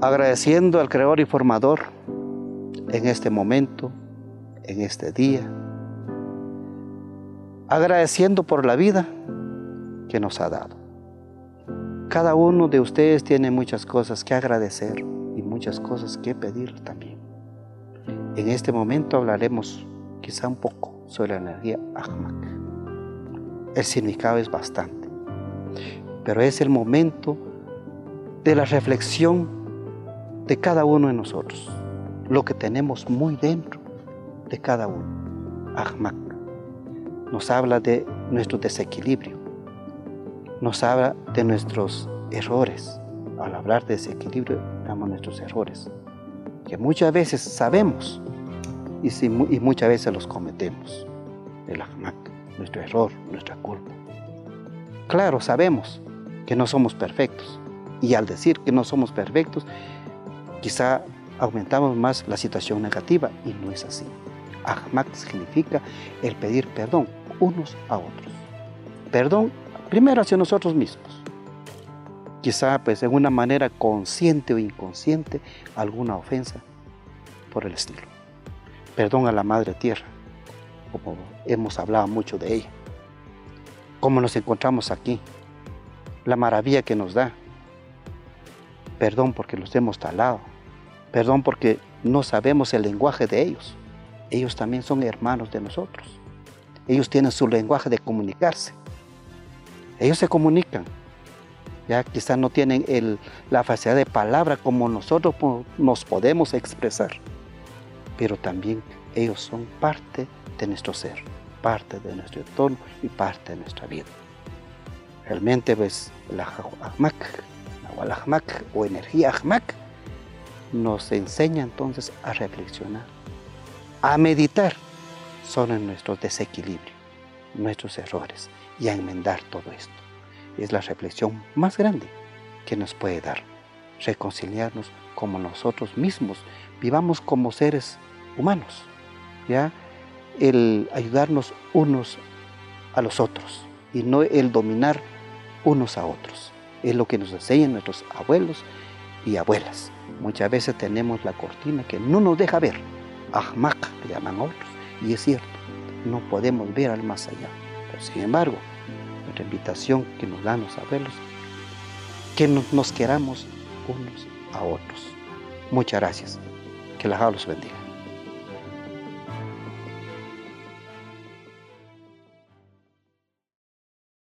Agradeciendo al Creador y Formador en este momento, en este día. Agradeciendo por la vida que nos ha dado. Cada uno de ustedes tiene muchas cosas que agradecer y muchas cosas que pedir también. En este momento hablaremos quizá un poco sobre la energía Ahmak. El significado es bastante, pero es el momento de la reflexión de cada uno de nosotros, lo que tenemos muy dentro de cada uno. Ahmak nos habla de nuestro desequilibrio, nos habla de nuestros errores. Al hablar de desequilibrio, de nuestros errores, que muchas veces sabemos y, y muchas veces los cometemos. El ahmak, nuestro error, nuestra culpa. Claro, sabemos que no somos perfectos y al decir que no somos perfectos, quizá aumentamos más la situación negativa y no es así. Ahmak significa el pedir perdón unos a otros. Perdón primero hacia nosotros mismos. Quizá pues de una manera consciente o inconsciente alguna ofensa por el estilo. Perdón a la Madre Tierra, como hemos hablado mucho de ella. Cómo nos encontramos aquí, la maravilla que nos da. Perdón porque los hemos talado. Perdón porque no sabemos el lenguaje de ellos. Ellos también son hermanos de nosotros. Ellos tienen su lenguaje de comunicarse. Ellos se comunican. Ya quizás no tienen la facilidad de palabra como nosotros nos podemos expresar. Pero también ellos son parte de nuestro ser, parte de nuestro entorno y parte de nuestra vida. Realmente, pues, la Ahmak, la Ahmak o energía Ahmak nos enseña entonces a reflexionar, a meditar sobre nuestros desequilibrios, nuestros errores y a enmendar todo esto. Es la reflexión más grande que nos puede dar, reconciliarnos como nosotros mismos, vivamos como seres humanos, ¿ya? El ayudarnos unos a los otros y no el dominar unos a otros. Es lo que nos enseñan nuestros abuelos y abuelas. Muchas veces tenemos la cortina que no nos deja ver. Ahmak le llaman otros. Y es cierto, no podemos ver al más allá. Pero sin embargo, nuestra invitación que nos dan los abuelos, que nos, queramos unos a otros. Muchas gracias. Que la los bendiga.